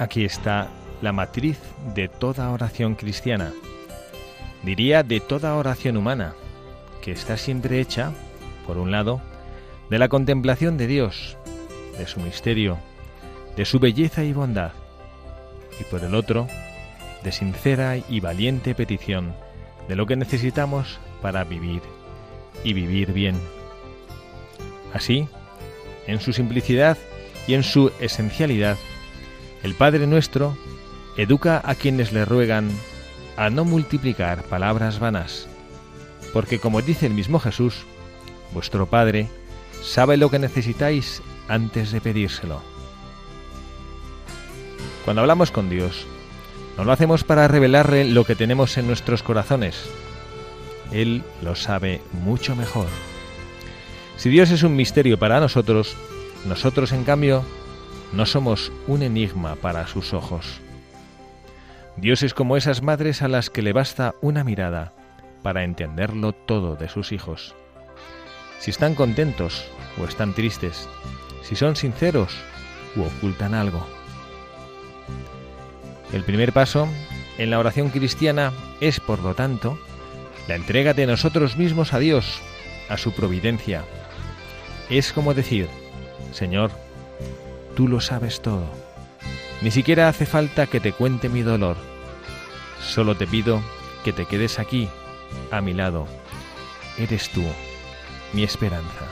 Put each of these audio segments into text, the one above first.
Aquí está la matriz de toda oración cristiana, diría de toda oración humana, que está siempre hecha, por un lado, de la contemplación de Dios, de su misterio, de su belleza y bondad, y por el otro, de sincera y valiente petición de lo que necesitamos para vivir y vivir bien. Así, en su simplicidad y en su esencialidad, el Padre nuestro educa a quienes le ruegan a no multiplicar palabras vanas, porque como dice el mismo Jesús, vuestro Padre sabe lo que necesitáis antes de pedírselo. Cuando hablamos con Dios, no lo hacemos para revelarle lo que tenemos en nuestros corazones. Él lo sabe mucho mejor. Si Dios es un misterio para nosotros, nosotros en cambio no somos un enigma para sus ojos. Dios es como esas madres a las que le basta una mirada para entenderlo todo de sus hijos. Si están contentos o están tristes, si son sinceros u ocultan algo. El primer paso en la oración cristiana es, por lo tanto, la entrega de nosotros mismos a Dios, a su providencia. Es como decir, Señor, tú lo sabes todo. Ni siquiera hace falta que te cuente mi dolor. Solo te pido que te quedes aquí, a mi lado. Eres tú, mi esperanza.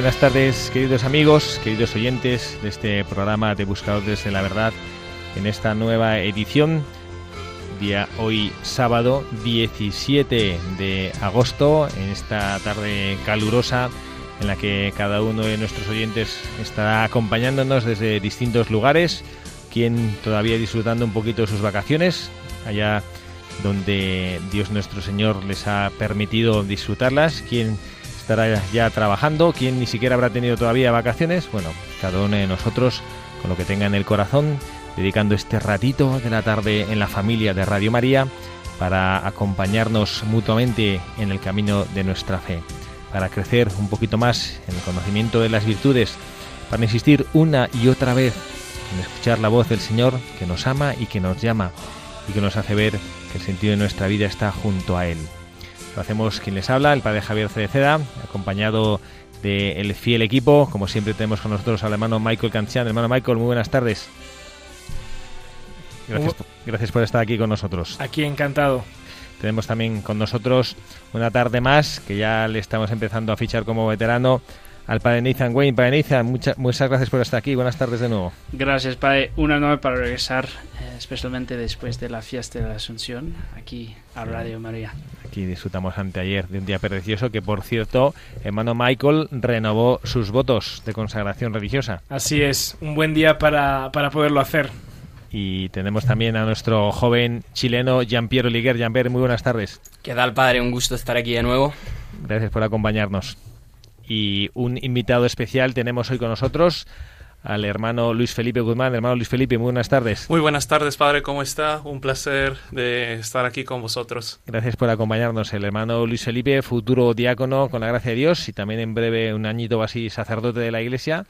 Buenas tardes, queridos amigos, queridos oyentes de este programa de Buscadores de la Verdad, en esta nueva edición, día hoy sábado 17 de agosto, en esta tarde calurosa en la que cada uno de nuestros oyentes estará acompañándonos desde distintos lugares, quien todavía disfrutando un poquito de sus vacaciones, allá donde Dios nuestro Señor les ha permitido disfrutarlas, quien estará ya trabajando, quien ni siquiera habrá tenido todavía vacaciones, bueno, cada uno de nosotros con lo que tenga en el corazón, dedicando este ratito de la tarde en la familia de Radio María para acompañarnos mutuamente en el camino de nuestra fe, para crecer un poquito más en el conocimiento de las virtudes, para insistir una y otra vez en escuchar la voz del Señor que nos ama y que nos llama y que nos hace ver que el sentido de nuestra vida está junto a Él. Lo hacemos quien les habla, el padre Javier Cereceda, acompañado del fiel equipo. Como siempre tenemos con nosotros al hermano Michael Canchian. Hermano Michael, muy buenas tardes. Gracias, gracias por estar aquí con nosotros. Aquí encantado. Tenemos también con nosotros una tarde más, que ya le estamos empezando a fichar como veterano, al padre Nathan Wayne. Padre Nathan, muchas, muchas gracias por estar aquí. Buenas tardes de nuevo. Gracias, padre. Un honor para regresar. Eh, especialmente después de la fiesta de la Asunción, aquí a Radio María. Aquí disfrutamos anteayer de un día precioso que, por cierto, hermano Michael renovó sus votos de consagración religiosa. Así es, un buen día para, para poderlo hacer. Y tenemos también a nuestro joven chileno Jean-Pierre Liguer. Jean-Pierre, muy buenas tardes. ¿Qué tal, padre? Un gusto estar aquí de nuevo. Gracias por acompañarnos. Y un invitado especial tenemos hoy con nosotros al hermano Luis Felipe Guzmán. Hermano Luis Felipe, muy buenas tardes. Muy buenas tardes, padre, ¿cómo está? Un placer de estar aquí con vosotros. Gracias por acompañarnos. El hermano Luis Felipe, futuro diácono con la gracia de Dios y también en breve un añito o así sacerdote de la Iglesia,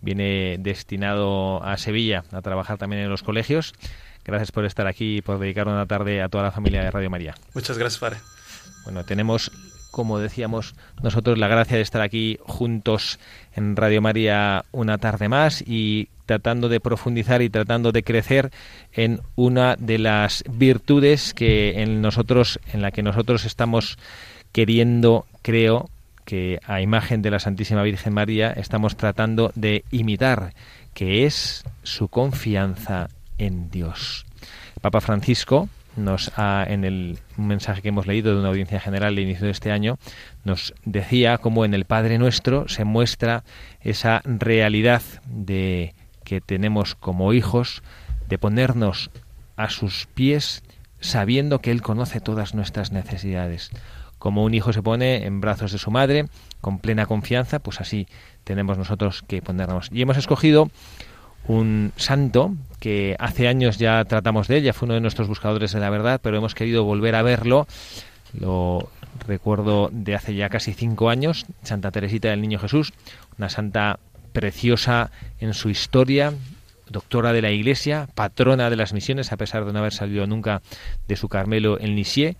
viene destinado a Sevilla a trabajar también en los colegios. Gracias por estar aquí y por dedicar una tarde a toda la familia de Radio María. Muchas gracias, padre. Bueno, tenemos como decíamos nosotros, la gracia de estar aquí juntos en Radio María una tarde más y tratando de profundizar y tratando de crecer en una de las virtudes que en nosotros, en la que nosotros estamos queriendo, creo, que a imagen de la Santísima Virgen María estamos tratando de imitar, que es su confianza en Dios. Papa Francisco, nos ha, en el mensaje que hemos leído de una audiencia general de inicio de este año, nos decía cómo en el Padre Nuestro se muestra esa realidad de que tenemos como hijos de ponernos a sus pies sabiendo que Él conoce todas nuestras necesidades. Como un hijo se pone en brazos de su madre con plena confianza, pues así tenemos nosotros que ponernos. Y hemos escogido un santo que hace años ya tratamos de ella, fue uno de nuestros buscadores de la verdad, pero hemos querido volver a verlo. Lo recuerdo de hace ya casi cinco años, Santa Teresita del Niño Jesús, una santa preciosa en su historia, doctora de la Iglesia, patrona de las misiones, a pesar de no haber salido nunca de su Carmelo en Lisieux,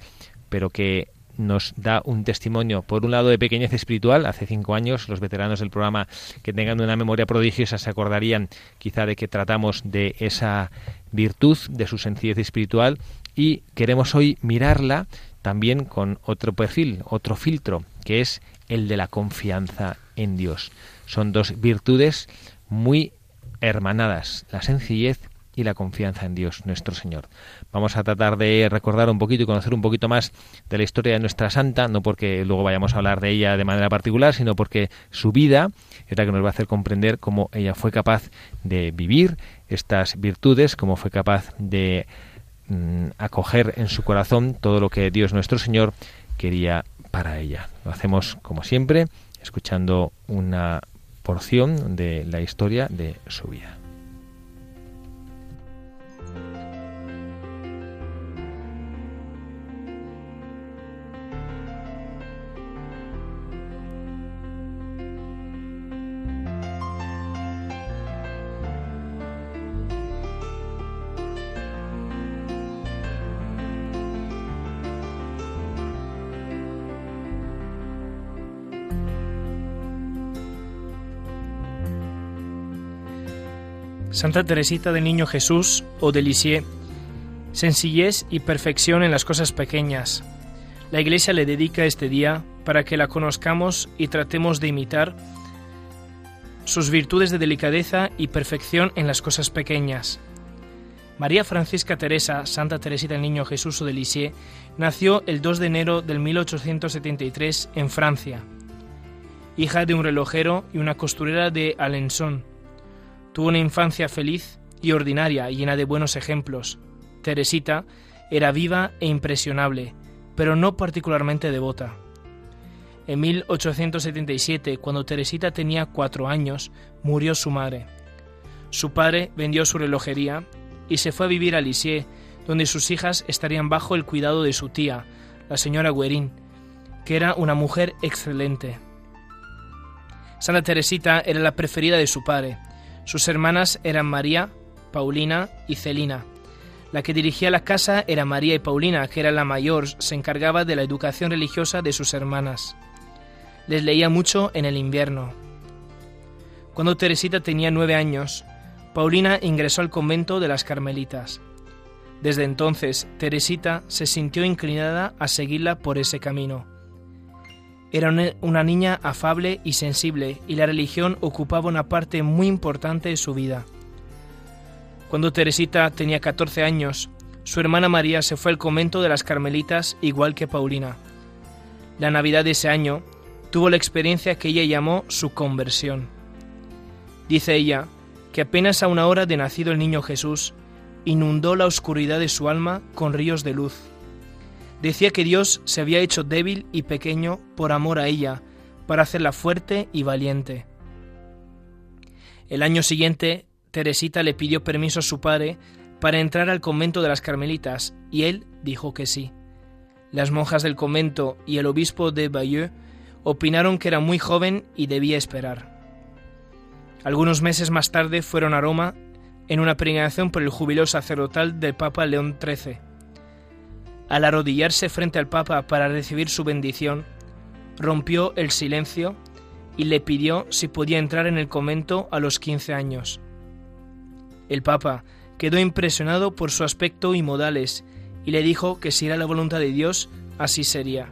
pero que nos da un testimonio, por un lado, de pequeñez espiritual. Hace cinco años, los veteranos del programa que tengan una memoria prodigiosa se acordarían quizá de que tratamos de esa virtud, de su sencillez espiritual, y queremos hoy mirarla también con otro perfil, otro filtro, que es el de la confianza en Dios. Son dos virtudes muy hermanadas, la sencillez y la confianza en Dios nuestro Señor. Vamos a tratar de recordar un poquito y conocer un poquito más de la historia de nuestra santa, no porque luego vayamos a hablar de ella de manera particular, sino porque su vida es la que nos va a hacer comprender cómo ella fue capaz de vivir estas virtudes, cómo fue capaz de mm, acoger en su corazón todo lo que Dios nuestro Señor quería para ella. Lo hacemos como siempre, escuchando una porción de la historia de su vida. Santa Teresita del Niño Jesús o de sencillez y perfección en las cosas pequeñas. La Iglesia le dedica este día para que la conozcamos y tratemos de imitar sus virtudes de delicadeza y perfección en las cosas pequeñas. María Francisca Teresa, Santa Teresita del Niño Jesús o de nació el 2 de enero del 1873 en Francia. Hija de un relojero y una costurera de Alençon, Tuvo una infancia feliz y ordinaria, llena de buenos ejemplos. Teresita era viva e impresionable, pero no particularmente devota. En 1877, cuando Teresita tenía cuatro años, murió su madre. Su padre vendió su relojería y se fue a vivir a Lisieux, donde sus hijas estarían bajo el cuidado de su tía, la señora Guerin, que era una mujer excelente. Santa Teresita era la preferida de su padre, sus hermanas eran María, Paulina y Celina. La que dirigía la casa era María y Paulina, que era la mayor, se encargaba de la educación religiosa de sus hermanas. Les leía mucho en el invierno. Cuando Teresita tenía nueve años, Paulina ingresó al convento de las Carmelitas. Desde entonces, Teresita se sintió inclinada a seguirla por ese camino. Era una niña afable y sensible y la religión ocupaba una parte muy importante de su vida. Cuando Teresita tenía 14 años, su hermana María se fue al convento de las Carmelitas igual que Paulina. La Navidad de ese año tuvo la experiencia que ella llamó su conversión. Dice ella que apenas a una hora de nacido el niño Jesús, inundó la oscuridad de su alma con ríos de luz. Decía que Dios se había hecho débil y pequeño por amor a ella, para hacerla fuerte y valiente. El año siguiente, Teresita le pidió permiso a su padre para entrar al convento de las Carmelitas y él dijo que sí. Las monjas del convento y el obispo de Bayeux opinaron que era muy joven y debía esperar. Algunos meses más tarde fueron a Roma en una peregrinación por el jubileo sacerdotal del Papa León XIII. Al arrodillarse frente al Papa para recibir su bendición, rompió el silencio y le pidió si podía entrar en el convento a los 15 años. El Papa quedó impresionado por su aspecto y modales y le dijo que si era la voluntad de Dios, así sería.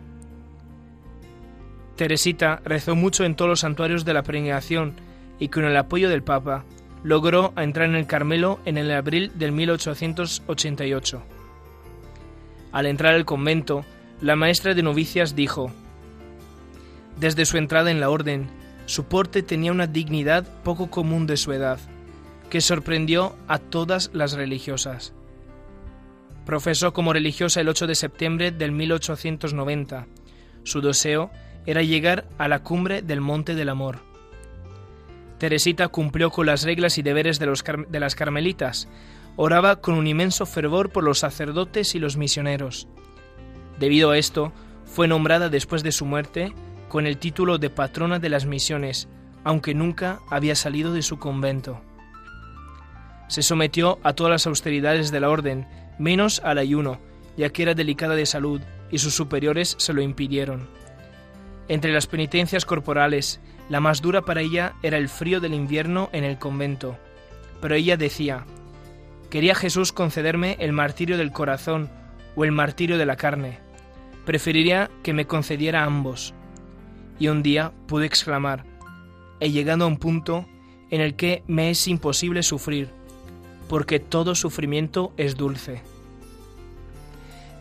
Teresita rezó mucho en todos los santuarios de la peregrinación y con el apoyo del Papa logró entrar en el Carmelo en el abril del 1888. Al entrar al convento, la maestra de novicias dijo, Desde su entrada en la orden, su porte tenía una dignidad poco común de su edad, que sorprendió a todas las religiosas. Profesó como religiosa el 8 de septiembre del 1890. Su deseo era llegar a la cumbre del Monte del Amor. Teresita cumplió con las reglas y deberes de, de las carmelitas. Oraba con un inmenso fervor por los sacerdotes y los misioneros. Debido a esto, fue nombrada después de su muerte con el título de patrona de las misiones, aunque nunca había salido de su convento. Se sometió a todas las austeridades de la orden, menos al ayuno, ya que era delicada de salud y sus superiores se lo impidieron. Entre las penitencias corporales, la más dura para ella era el frío del invierno en el convento. Pero ella decía, ¿quería Jesús concederme el martirio del corazón o el martirio de la carne? Preferiría que me concediera ambos. Y un día pude exclamar, he llegado a un punto en el que me es imposible sufrir, porque todo sufrimiento es dulce.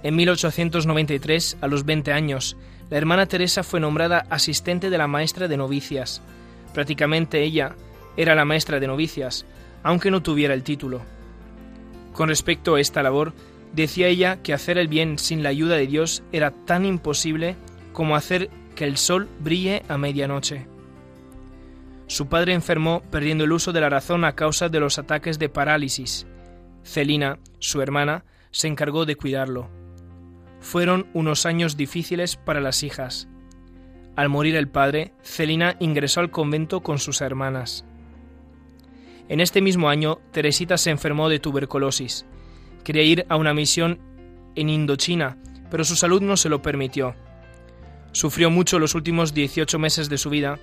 En 1893, a los 20 años, la hermana Teresa fue nombrada asistente de la maestra de novicias. Prácticamente ella era la maestra de novicias, aunque no tuviera el título. Con respecto a esta labor, decía ella que hacer el bien sin la ayuda de Dios era tan imposible como hacer que el sol brille a medianoche. Su padre enfermó perdiendo el uso de la razón a causa de los ataques de parálisis. Celina, su hermana, se encargó de cuidarlo. Fueron unos años difíciles para las hijas. Al morir el padre, Celina ingresó al convento con sus hermanas. En este mismo año, Teresita se enfermó de tuberculosis. Quería ir a una misión en Indochina, pero su salud no se lo permitió. Sufrió mucho los últimos 18 meses de su vida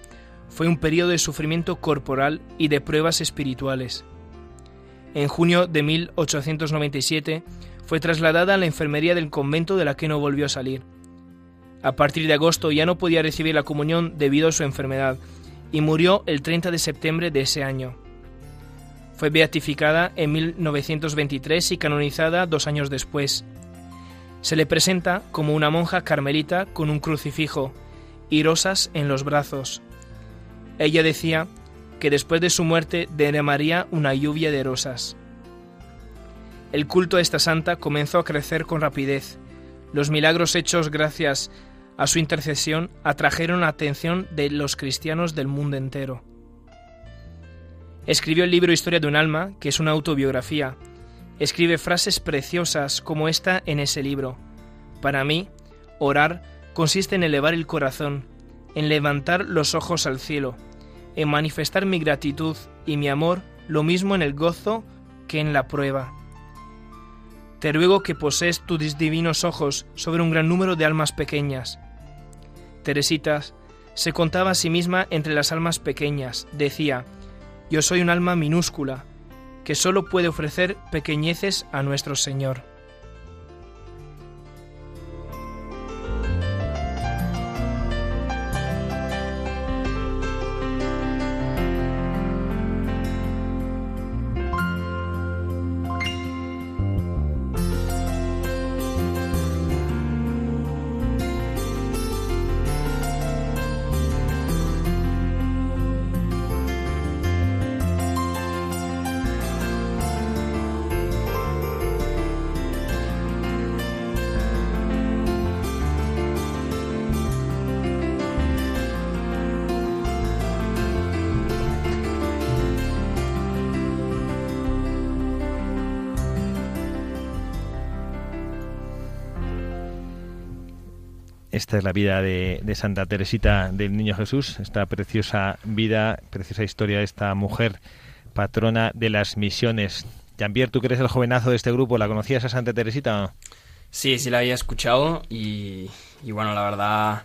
fue un periodo de sufrimiento corporal y de pruebas espirituales. En junio de 1897 fue trasladada a la enfermería del convento de la que no volvió a salir. A partir de agosto ya no podía recibir la comunión debido a su enfermedad y murió el 30 de septiembre de ese año. Fue beatificada en 1923 y canonizada dos años después. Se le presenta como una monja carmelita con un crucifijo y rosas en los brazos, ella decía que después de su muerte derramaría una lluvia de rosas. El culto a esta santa comenzó a crecer con rapidez. Los milagros hechos gracias a su intercesión atrajeron la atención de los cristianos del mundo entero. Escribió el libro Historia de un alma, que es una autobiografía. Escribe frases preciosas como esta en ese libro. Para mí, orar consiste en elevar el corazón, en levantar los ojos al cielo, en manifestar mi gratitud y mi amor, lo mismo en el gozo que en la prueba. Te ruego que posees tus divinos ojos sobre un gran número de almas pequeñas. Teresitas se contaba a sí misma entre las almas pequeñas, decía, yo soy un alma minúscula, que sólo puede ofrecer pequeñeces a nuestro Señor. Esta es la vida de, Santa Teresita del Niño Jesús, esta preciosa vida, preciosa historia de esta mujer patrona de las misiones. Jean-Pierre, tú que eres el jovenazo de este grupo, ¿la conocías a Santa Teresita? Sí, sí la había escuchado y, bueno, la verdad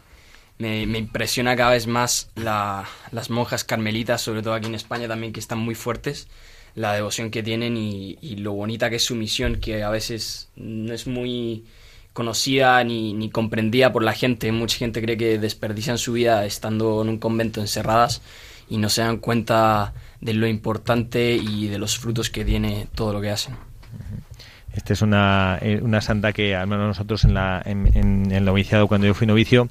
me, impresiona cada vez más las monjas carmelitas, sobre todo aquí en España también, que están muy fuertes, la devoción que tienen y, y lo bonita que es su misión, que a veces no es muy conocida ni, ni comprendida por la gente. Mucha gente cree que desperdician su vida estando en un convento encerradas y no se dan cuenta de lo importante y de los frutos que tiene todo lo que hacen. Esta es una, eh, una santa que, al menos nosotros en, la, en, el noviciado, cuando yo fui novicio,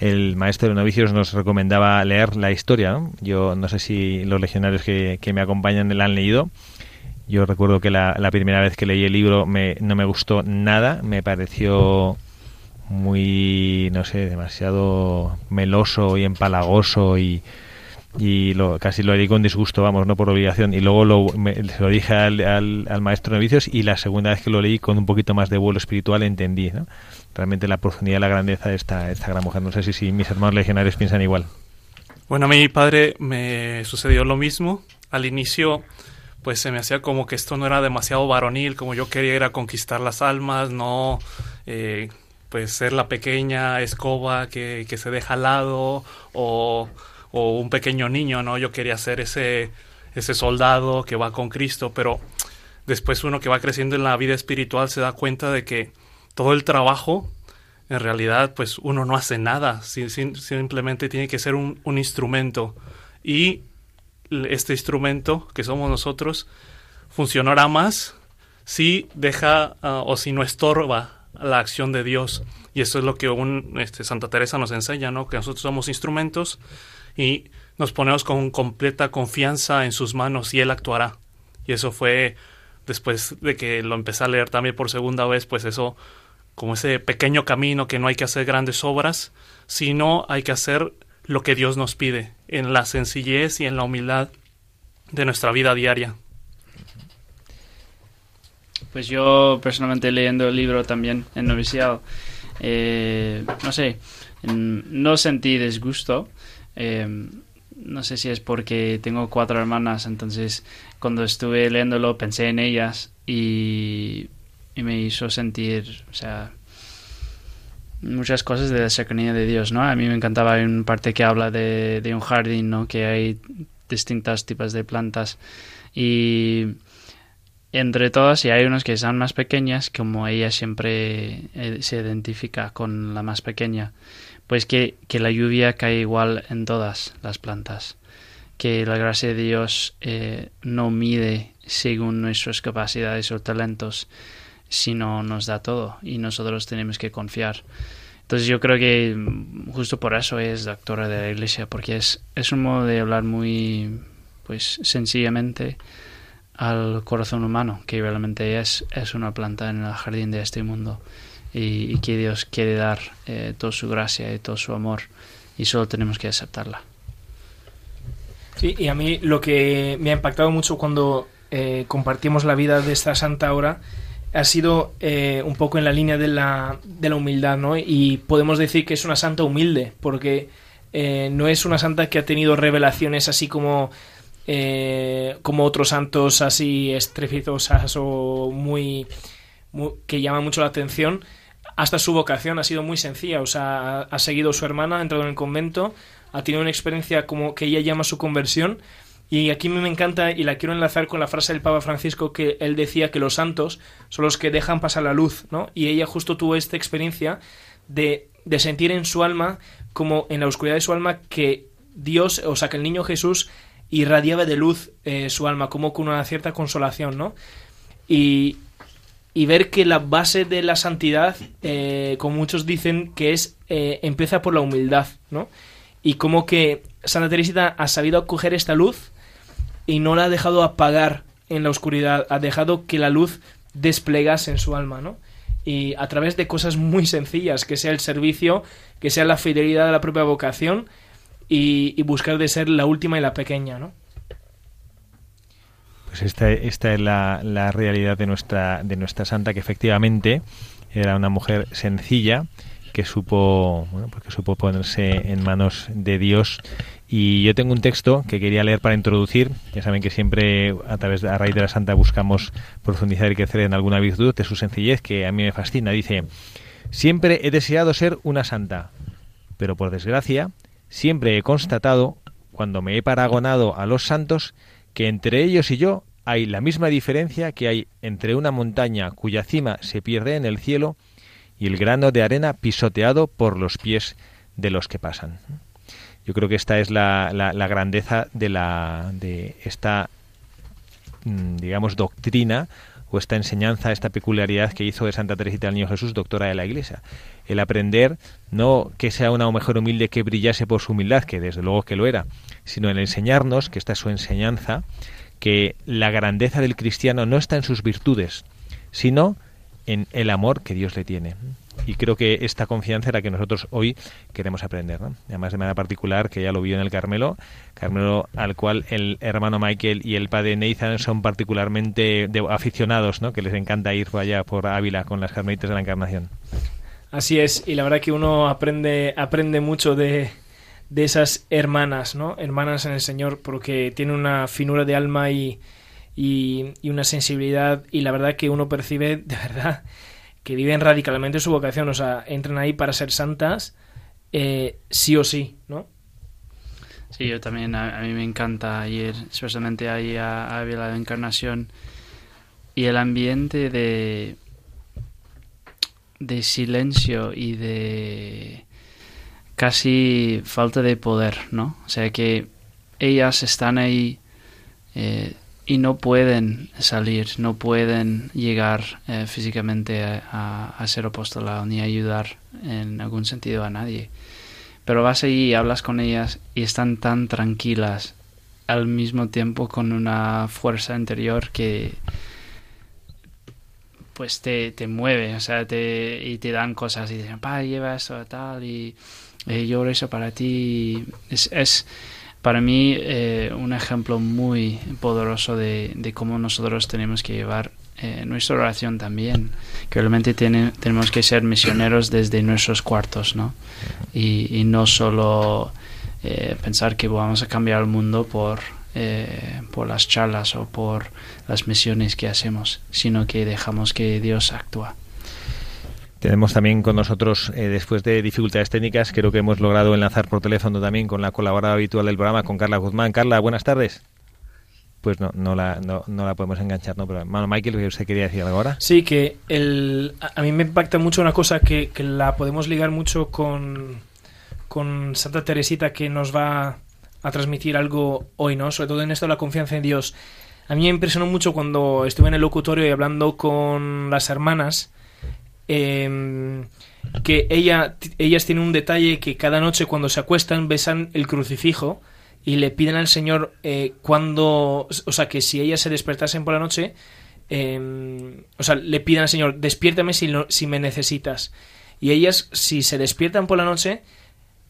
el maestro de novicios nos recomendaba leer la historia. Yo no sé si los legionarios que, que me acompañan la han leído. Yo recuerdo que la, primera vez que leí el libro me, no me gustó nada, me pareció muy, no sé, demasiado meloso y empalagoso y, lo, casi lo leí con disgusto, vamos, no por obligación. Y luego lo, se lo dije al, al, maestro de novicios y la segunda vez que lo leí con un poquito más de vuelo espiritual entendí ¿no? realmente la profundidad y la grandeza de esta, esta gran mujer. No sé si, si mis hermanos legionarios piensan igual. Bueno, a mi padre me sucedió lo mismo. Al inicio pues se me hacía como que esto no era demasiado varonil, como yo quería ir a conquistar las almas, no eh, pues ser la pequeña escoba que, que se deja al lado o, o, un pequeño niño, ¿no? Yo quería ser ese, ese soldado que va con Cristo, pero después uno que va creciendo en la vida espiritual se da cuenta de que todo el trabajo en realidad pues uno no hace nada, simplemente tiene que ser un, un instrumento y este instrumento que somos nosotros funcionará más si deja ah, o si no estorba la acción de Dios. Y eso es lo que un, este, Santa Teresa nos enseña, ¿no? Que nosotros somos instrumentos y nos ponemos con completa confianza en sus manos y Él actuará. Y eso fue después de que lo empecé a leer también por segunda vez, pues eso, como ese pequeño camino que no hay que hacer grandes obras, sino hay que hacer lo que Dios nos pide, en la sencillez y en la humildad de nuestra vida diaria. Pues yo personalmente leyendo el libro también en noviciado, eh, no sé, no sentí disgusto. Eh, no sé si es porque tengo cuatro hermanas, entonces cuando estuve leyéndolo pensé en ellas y, y me hizo sentir, o sea, muchas cosas de la cercanía de Dios, ¿no? A mí me encantaba hay una parte que habla de, de un jardín, ¿no? Que hay distintas tipos de plantas y entre todas y hay unas que son más pequeñas como ella siempre eh, se identifica con la más pequeña pues que, que la lluvia cae igual en todas las plantas que la gracia de Dios eh, no mide según nuestras capacidades o talentos sino nos da todo y nosotros tenemos que confiar. Entonces yo creo que justo por eso es doctora de la iglesia, porque es, es un modo de hablar muy, pues sencillamente al corazón humano, que realmente es, es una planta en el jardín de este mundo y, que Dios quiere dar eh, toda su gracia y todo su amor y solo tenemos que aceptarla. Sí, y a mí lo que me ha impactado mucho cuando eh, compartimos la vida de esta santa hora ha sido eh, un poco en la línea de la, de la humildad, ¿no? Y podemos decir que es una santa humilde, porque eh, no es una santa que ha tenido revelaciones así como, eh, como otros santos así estrepitosas o muy, que llaman mucho la atención. Hasta su vocación ha sido muy sencilla, o sea, ha, seguido a su hermana, ha entrado en el convento, ha tenido una experiencia como que ella llama su conversión, y aquí me encanta y la quiero enlazar con la frase del Papa Francisco que él decía que los santos son los que dejan pasar la luz, ¿no? Y ella justo tuvo esta experiencia de, de sentir en su alma, como en la oscuridad de su alma, que Dios, o sea, que el niño Jesús irradiaba de luz eh, su alma, como con una cierta consolación, ¿no? Y, y ver que la base de la santidad, eh, como muchos dicen, que es eh, empieza por la humildad, ¿no? Y como que Santa Teresita ha sabido acoger esta luz y no la ha dejado apagar en la oscuridad, ha dejado que la luz desplegase en su alma, ¿no? Y a través de cosas muy sencillas, que sea el servicio, que sea la fidelidad a la propia vocación y, buscar de ser la última y la pequeña, ¿no? Pues esta, esta es la, la, realidad de nuestra, de nuestra santa, que efectivamente era una mujer sencilla que supo, bueno, pues que supo ponerse en manos de Dios. Y yo tengo un texto que quería leer para introducir. Ya saben que siempre a través de a raíz de la Santa buscamos profundizar y crecer en alguna virtud de su sencillez que a mí me fascina. Dice, siempre he deseado ser una santa, pero por desgracia siempre he constatado, cuando me he paragonado a los santos, que entre ellos y yo hay la misma diferencia que hay entre una montaña cuya cima se pierde en el cielo y el grano de arena pisoteado por los pies de los que pasan. Yo creo que esta es la, la, grandeza de, la, de esta, mm, digamos, doctrina o esta enseñanza, esta peculiaridad que hizo de Santa Teresita del Niño Jesús, doctora de la Iglesia. El aprender, no que sea una mujer humilde que brillase por su humildad, que desde luego que lo era, sino en enseñarnos, que esta es su enseñanza, que la grandeza del cristiano no está en sus virtudes, sino en el amor que Dios le tiene. Y creo que esta confianza era que nosotros hoy queremos aprender. Además, de manera particular, que ya lo vio en el Carmelo, Carmelo al cual el hermano Michael y el padre Nathan son particularmente aficionados, ¿no? que les encanta ir por allá por Ávila con las carmelitas de la Encarnación. Así es, y la verdad que uno aprende, aprende mucho de, de esas hermanas, ¿no? Hermanas en el Señor, porque tiene una finura de alma y, y, una sensibilidad y la verdad que uno percibe de verdad que viven radicalmente su vocación, o sea, entran ahí para ser santas eh, sí o sí, ¿no? Sí, yo también, a, mí me encanta ir, especialmente ahí a, a la Encarnación y el ambiente de, de silencio y de casi falta de poder, ¿no? O sea que ellas están ahí eh, y no pueden salir, no pueden llegar eh, físicamente a, ser apostolado ni ayudar en algún sentido a nadie. Pero vas allí y hablas con ellas y están tan tranquilas al mismo tiempo con una fuerza interior que pues te, te mueve, o sea, te, y te dan cosas y dicen, pa, lleva esto tal y eh, yo eso para ti. Es para mí eh, un ejemplo muy poderoso de, cómo nosotros tenemos que llevar eh, nuestra oración también, que realmente tenemos que ser misioneros desde nuestros cuartos, ¿no? Y, y no solo eh, pensar que vamos a cambiar el mundo por, por las charlas o por las misiones que hacemos, sino que dejamos que Dios actúa. Tenemos también con nosotros, eh, después de dificultades técnicas, creo que hemos logrado enlazar por teléfono también con la colaboradora habitual del programa, con Carla Guzmán. Carla, buenas tardes. Pues no, no la, no, la podemos enganchar, ¿no? Pero, Michael, ¿usted quería decir algo ahora? Sí, que el, a mí me impacta mucho una cosa que, que la podemos ligar mucho con, con Santa Teresita, que nos va a transmitir algo hoy, ¿no? Sobre todo en esto de la confianza en Dios. A mí me impresionó mucho cuando estuve en el locutorio y hablando con las hermanas eh, que ella, ellas tienen un detalle que cada noche cuando se acuestan besan el crucifijo y le piden al Señor eh, cuando, o sea, que si ellas se despertasen por la noche, eh, o sea, le piden al Señor, despiértame si, si me necesitas. Y ellas, si se despiertan por la noche,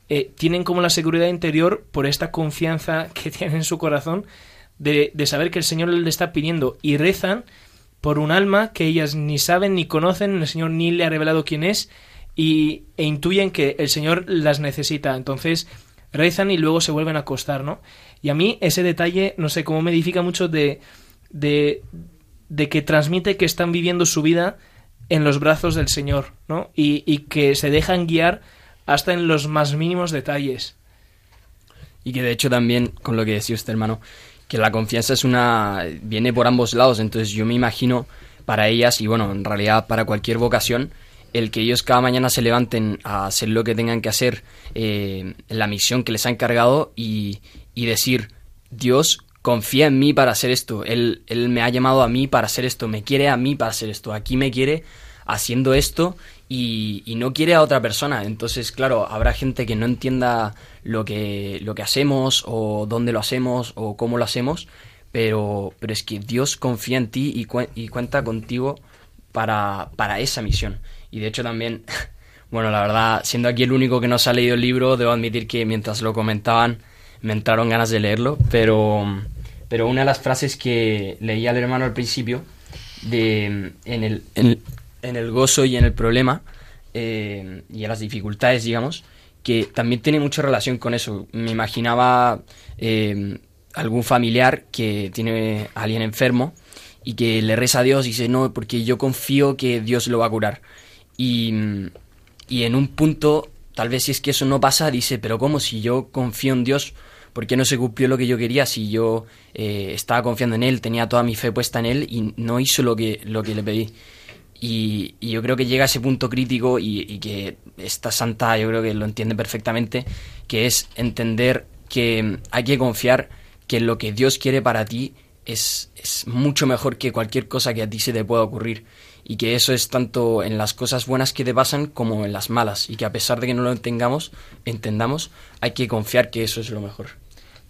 eh, tienen como la seguridad interior por esta confianza que tienen en su corazón de, de saber que el Señor le está pidiendo y rezan por un alma que ellas ni saben ni conocen, el Señor ni le ha revelado quién es, y, e intuyen que el Señor las necesita. Entonces rezan y luego se vuelven a acostar, ¿no? Y a mí ese detalle, no sé, cómo me edifica mucho de, de, que transmite que están viviendo su vida en los brazos del Señor, ¿no? Y, y que se dejan guiar hasta en los más mínimos detalles. Y que de hecho también, con lo que decía usted, hermano, que la confianza es una viene por ambos lados, entonces yo me imagino para ellas y bueno, en realidad para cualquier vocación, el que ellos cada mañana se levanten a hacer lo que tengan que hacer, eh, la misión que les ha encargado y, y, decir, Dios confía en mí para hacer esto, él, él me ha llamado a mí para hacer esto, me quiere a mí para hacer esto, aquí me quiere haciendo esto y, y, no quiere a otra persona. Entonces, claro, habrá gente que no entienda lo que, lo que hacemos o dónde lo hacemos o cómo lo hacemos, pero, pero es que Dios confía en ti y, y cuenta contigo para, para esa misión. Y de hecho también, bueno, la verdad, siendo aquí el único que no se ha leído el libro, debo admitir que mientras lo comentaban me entraron ganas de leerlo, pero, pero una de las frases que leía al hermano al principio, de, en, el, en, el gozo y en el problema, eh, y a las dificultades, digamos, que también tiene mucha relación con eso. Me imaginaba eh, algún familiar que tiene a alguien enfermo y que le reza a Dios y dice, no, porque yo confío que Dios lo va a curar. Y, y en un punto, tal vez si es que eso no pasa, dice, pero ¿cómo si yo confío en Dios? ¿Por qué no se cumplió lo que yo quería si yo eh, estaba confiando en Él, tenía toda mi fe puesta en Él y no hizo lo que, lo que le pedí? Y, yo creo que llega a ese punto crítico y, que esta santa yo creo que lo entiende perfectamente, que es entender que hay que confiar que lo que Dios quiere para ti es, es mucho mejor que cualquier cosa que a ti se te pueda ocurrir y que eso es tanto en las cosas buenas que te pasan como en las malas y que a pesar de que no lo tengamos, entendamos, hay que confiar que eso es lo mejor.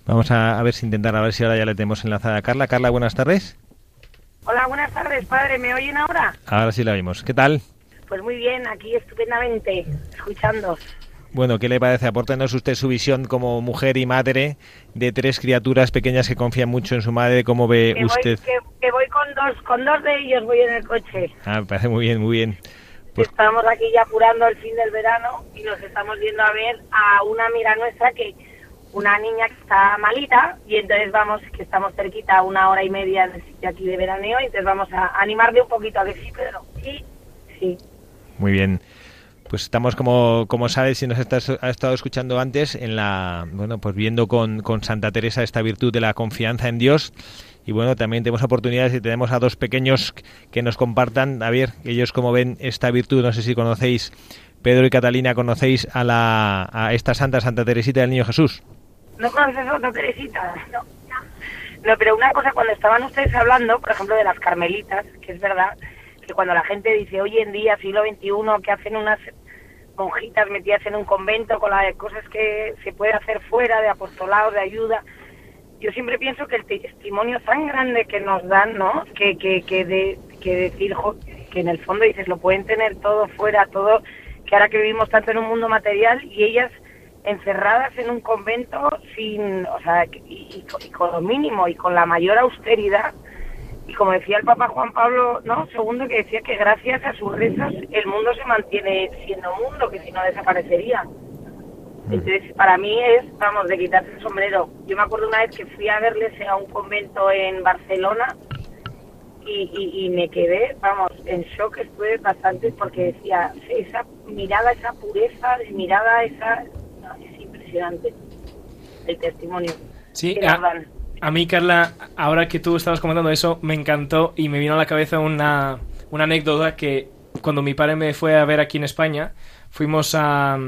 Vamos a, a ver si intentar, a ver si ahora ya le tenemos enlazada a Carla. Carla, buenas tardes. Hola, buenas tardes, padre. ¿Me oyen ahora? Ahora sí la oímos. ¿Qué tal? Pues muy bien, aquí estupendamente, escuchando. Bueno, ¿qué le parece? Apórtenos usted su visión como mujer y madre de tres criaturas pequeñas que confían mucho en su madre. ¿Cómo ve usted? que, voy con dos, con dos de ellos voy en el coche. Ah, me parece muy bien, muy bien. Pues... Estamos aquí ya apurando el fin del verano y nos estamos yendo a ver a una amiga nuestra que una niña que está malita y entonces vamos, que estamos cerquita, una hora y media del sitio aquí de veraneo, y entonces vamos a animarle un poquito a ver si Pedro. Sí, sí. Muy bien. Pues estamos, como, como sabes, si nos estás, ha estado escuchando antes, en la, bueno, pues viendo con, con Santa Teresa esta virtud de la confianza en Dios. Y bueno, también tenemos oportunidades y tenemos a dos pequeños que nos compartan, a ver, ellos cómo ven esta virtud, no sé si conocéis, Pedro y Catalina, conocéis a, la, a esta Santa Santa Teresita del Niño Jesús. ¿No conoces a Teresita? No. No, pero una cosa, cuando estaban ustedes hablando, por ejemplo, de las carmelitas, que es verdad, que cuando la gente dice hoy en día, siglo XXI, que hacen unas monjitas metidas en un convento con las cosas que se puede hacer fuera de apostolado, de ayuda, yo siempre pienso que el testimonio tan grande que nos dan, ¿no? Que, que, que, de, que decir, que en el fondo dices, lo pueden tener todo fuera, todo, que ahora que vivimos tanto en un mundo material y ellas encerradas en un convento sin, o sea, y, con lo mínimo y con la mayor austeridad. Y como decía el Papa Juan Pablo ¿no? segundo, que decía que gracias a sus rezos el mundo se mantiene siendo mundo, que si no desaparecería. Mm. Entonces, para mí es, vamos, de quitarse el sombrero. Yo me acuerdo una vez que fui a verles a un convento en Barcelona y, y, me quedé, vamos, en shock estuve bastante porque decía, esa mirada, esa pureza, mirada, esa es impresionante el testimonio. Sí, a, mí, Carla, ahora que tú estabas comentando eso, me encantó y me vino a la cabeza una, una anécdota que cuando mi padre me fue a ver aquí en España, fuimos a,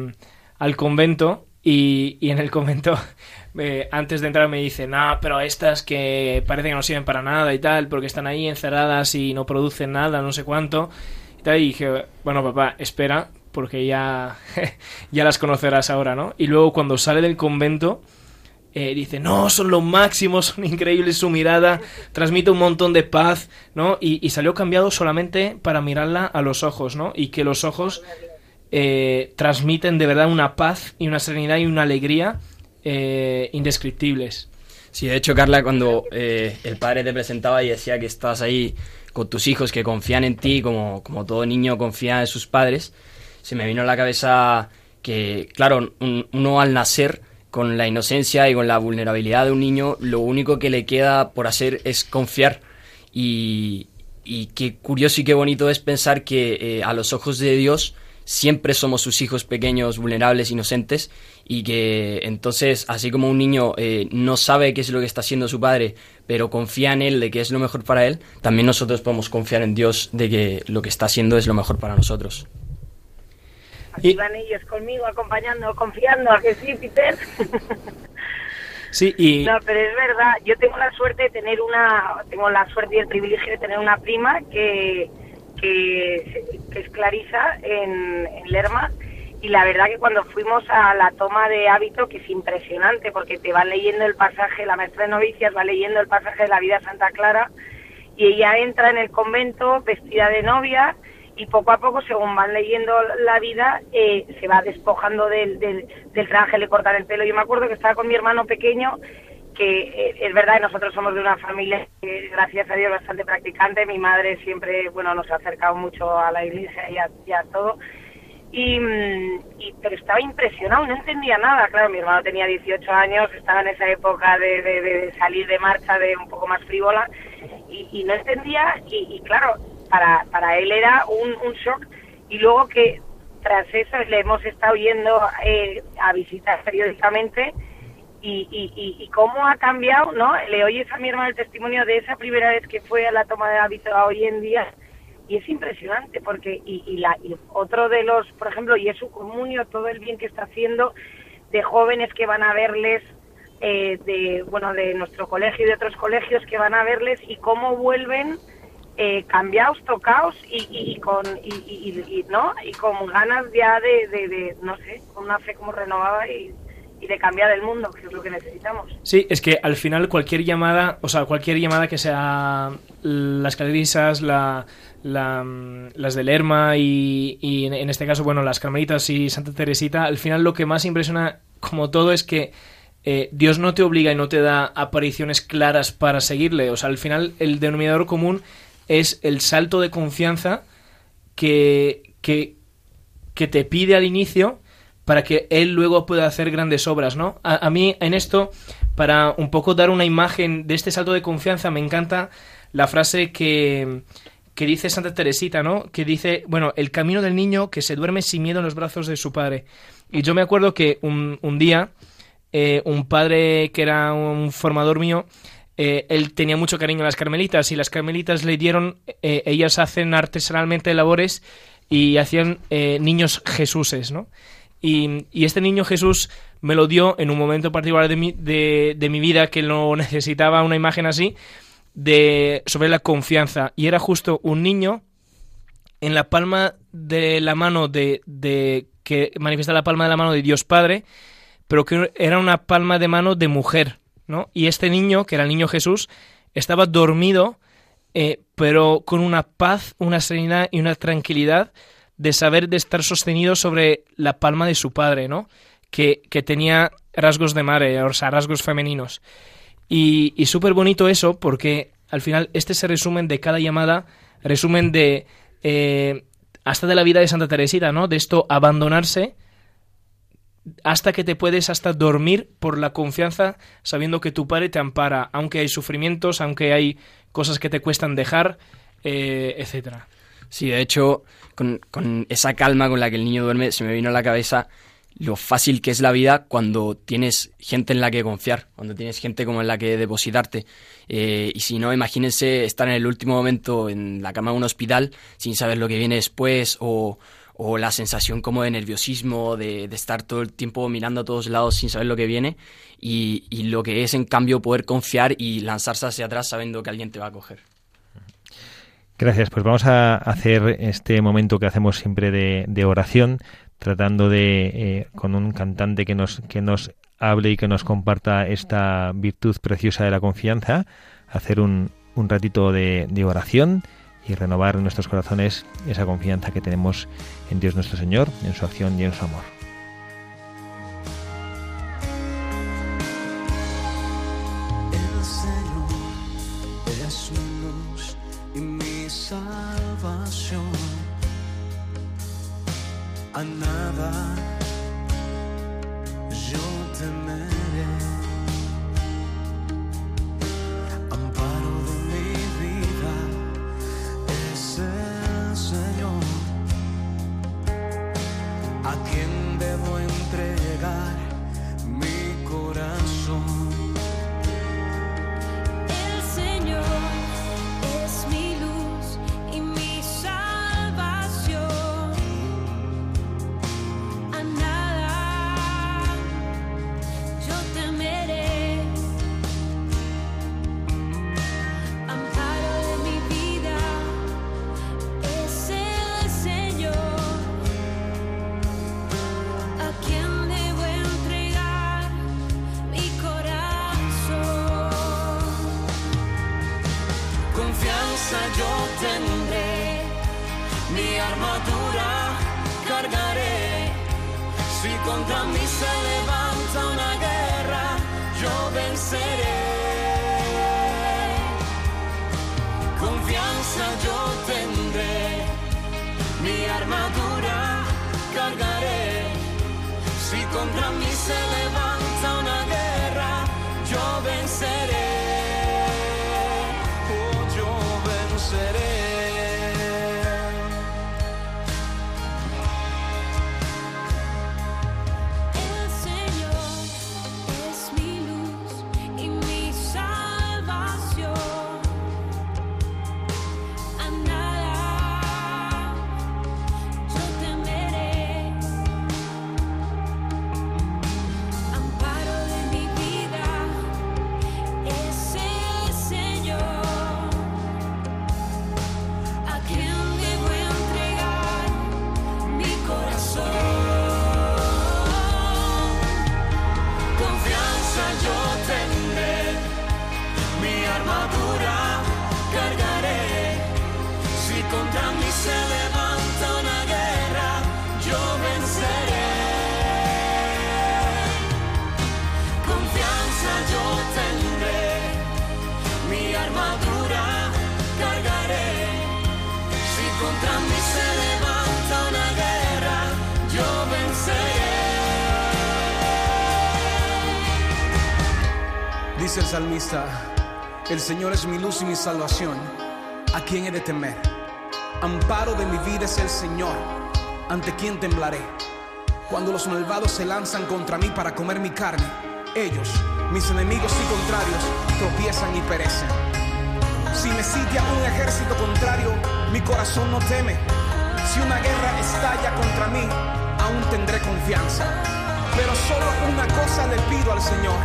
al convento y, y, en el convento, eh, antes de entrar me dice, no, pero estas que parece que no sirven para nada y tal, porque están ahí encerradas y no producen nada, no sé cuánto. Y, tal, y dije, bueno, papá, espera, porque ya, ya las conocerás ahora, ¿no? Y luego cuando sale del convento, eh, dice, no, son los máximos, son increíbles, su mirada transmite un montón de paz, ¿no? Y, salió cambiado solamente para mirarla a los ojos, ¿no? Y que los ojos eh, transmiten de verdad una paz y una serenidad y una alegría eh, indescriptibles. Sí, de hecho, Carla, cuando el padre te presentaba y decía que estás ahí con tus hijos que confían en ti, como, como todo niño confía en sus padres, se me vino a la cabeza que, claro, uno al nacer con la inocencia y con la vulnerabilidad de un niño, lo único que le queda por hacer es confiar. Y, qué curioso y qué bonito es pensar que eh, a los ojos de Dios siempre somos sus hijos pequeños, vulnerables, inocentes, y que entonces, así como un niño eh, no sabe qué es lo que está haciendo su padre, pero confía en él de que es lo mejor para él, también nosotros podemos confiar en Dios de que lo que está haciendo es lo mejor para nosotros. Aquí van ellos conmigo, acompañando, confiando, a que sí, Peter. Sí, y... No, pero es verdad, yo tengo la suerte de tener una, tengo la suerte y el privilegio de tener una prima que, que, es Clarisa en, en, Lerma y la verdad que cuando fuimos a la toma de hábito, que es impresionante porque te va leyendo el pasaje, la maestra de novicias va leyendo el pasaje de la vida Santa Clara y ella entra en el convento vestida de novia y poco a poco, según van leyendo la vida, eh, se va despojando del, del, traje, le cortan el pelo. Yo me acuerdo que estaba con mi hermano pequeño, que eh, es verdad, nosotros somos de una familia, que, gracias a Dios, bastante practicante. Mi madre siempre, bueno, nos ha acercado mucho a la iglesia y a, todo. y, mm, y- pero estaba impresionado, no entendía nada. Claro, mi hermano tenía 18 años, estaba en esa época de, salir de marcha, de un poco más frívola, y, y no entendía, y claro, para, para él era un, un shock. Y luego que tras eso le hemos estado yendo eh, a visitar periódicamente, y, y, y, cómo ha cambiado, ¿no? Le oyes a mi hermano el testimonio de esa primera vez que fue a la toma de hábito a hoy en día y es impresionante porque y, y la y otro de los, por ejemplo, y es su comunio, todo el bien que está haciendo de jóvenes que van a verles eh, de bueno de nuestro colegio y de otros colegios que van a verles y cómo vuelven eh, cambiados, tocados y, y, y con y, y- no y con ganas ya de, no sé, con una fe como renovada y, de cambiar el mundo, que es lo que necesitamos. Sí, es que al final cualquier llamada, o sea, cualquier llamada que sea las Clarisas, la, la, mm, las de Lerma y, y en este caso, bueno, las Carmelitas y Santa Teresita, al final lo que más impresiona como todo es que eh, Dios no te obliga y no te da apariciones claras para seguirle. O sea, al final el denominador común es el salto de confianza que, que, que te pide al inicio para que él luego pueda hacer grandes obras, ¿no? A, mí en esto, para un poco dar una imagen de este salto de confianza, me encanta la frase que, que dice Santa Teresita, ¿no? Que dice, bueno, el camino del niño que se duerme sin miedo en los brazos de su padre. Y yo me acuerdo que un, un día, eh, un padre que era un formador mío, eh, él tenía mucho cariño a las carmelitas y las carmelitas le dieron, eh, ellas hacen artesanalmente labores y hacían eh, niños Jesuses, ¿no? Y, este niño Jesús me lo dio en un momento particular de mi, de mi vida que lo necesitaba una imagen así de sobre la confianza y era justo un niño en la palma de la mano de, de que manifiesta la palma de la mano de Dios Padre pero que era una palma de mano de mujer y este niño que era el niño Jesús estaba dormido eh, pero con una paz una serenidad y una tranquilidad de saber de estar sostenido sobre la palma de su padre, ¿no? Que, que tenía rasgos de madre, o sea, rasgos femeninos. Y, y súper bonito eso, porque al final este se resumen de cada llamada, resumen de eh, hasta de la vida de Santa Teresita, ¿no? De esto abandonarse hasta que te puedes hasta dormir por la confianza sabiendo que tu padre te ampara, aunque hay sufrimientos, aunque hay cosas que te cuestan dejar, eh, etcétera. Sí, de hecho, con, con esa calma con la que el niño duerme, se me vino a la cabeza lo fácil que es la vida cuando tienes gente en la que confiar, cuando tienes gente como en la que depositarte. Eh, y si no, imagínense estar en el último momento en la cama de un hospital sin saber lo que viene después o, o la sensación como de nerviosismo, de, de, estar todo el tiempo mirando a todos lados sin saber lo que viene y, y lo que es en cambio poder confiar y lanzarse hacia atrás sabiendo que alguien te va a coger. Gracias, pues vamos a hacer este momento que hacemos siempre de, de oración, tratando de, eh, con un cantante que nos, que nos hable y que nos comparta esta virtud preciosa de la confianza, hacer un, un ratito de, de oración y renovar en nuestros corazones esa confianza que tenemos en Dios nuestro Señor, en su acción y en su amor. A nada Y mi salvación. ¿A quién he de temer? Amparo de mi vida es el Señor. ¿Ante quién temblaré? Cuando los malvados se lanzan contra mí para comer mi carne, ellos, mis enemigos y contrarios, tropiezan y perecen. Si me sigue un ejército contrario, mi corazón no teme. Si una guerra estalla contra mí, aún tendré confianza. Pero solo una cosa le pido al Señor.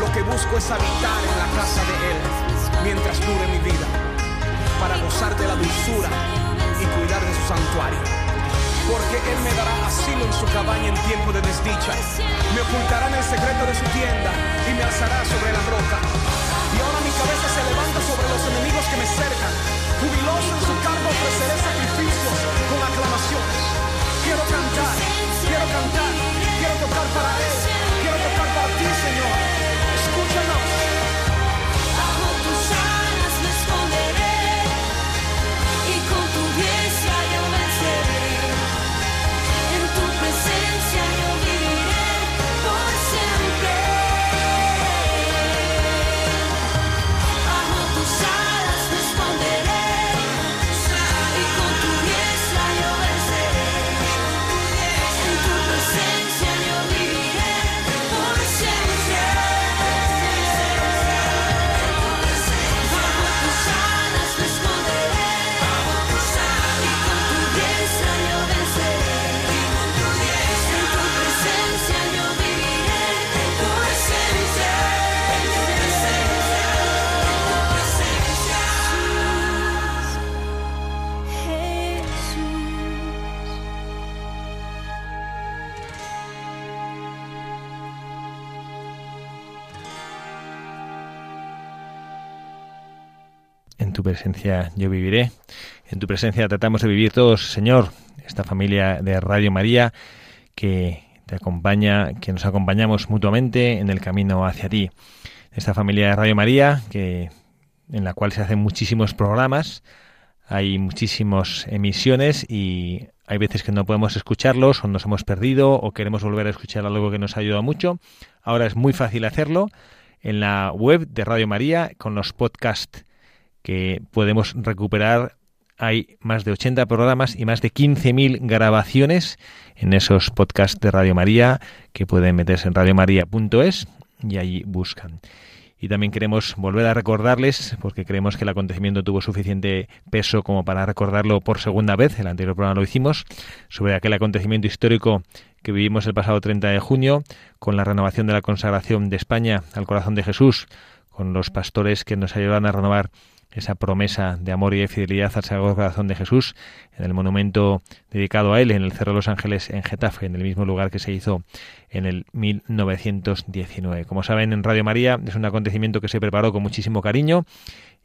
Lo que busco es habitar en la casa de Él mientras dure mi vida, para gozar de la dulzura y cuidar de su santuario. Porque Él me dará asilo en su cabaña en tiempo de desdicha. Me ocultará en el secreto de su tienda y me alzará sobre la roca. Y ahora mi cabeza se levanta sobre los enemigos que me cercan. Jubiloso en su cargo ofreceré sacrificios con aclamaciones. Quiero cantar, quiero cantar, quiero tocar para Él, quiero tocar para ti, Señor. Presencia yo viviré. En tu presencia tratamos de vivir todos, Señor, esta familia de Radio María que te acompaña, que nos acompañamos mutuamente en el camino hacia ti. Esta familia de Radio María que en la cual se hacen muchísimos programas, hay muchísimas emisiones y hay veces que no podemos escucharlos o nos hemos perdido o queremos volver a escuchar algo que nos ha ayudado mucho. Ahora es muy fácil hacerlo en la web de Radio María con los podcasts que podemos recuperar. Hay más de 80 programas y más de 15.000 grabaciones en esos podcasts de Radio María que pueden meterse en radiomaria.es y allí buscan. Y también queremos volver a recordarles, porque creemos que el acontecimiento tuvo suficiente peso como para recordarlo por segunda vez, el anterior programa lo hicimos, sobre aquel acontecimiento histórico que vivimos el pasado 30 de junio, con la renovación de la consagración de España al corazón de Jesús, con los pastores que nos ayudaron a renovar esa promesa de amor y de fidelidad al Sagrado Corazón de Jesús en el monumento dedicado a él en el Cerro de los Ángeles en Getafe, en el mismo lugar que se hizo en el 1919. Como saben, en Radio María es un acontecimiento que se preparó con muchísimo cariño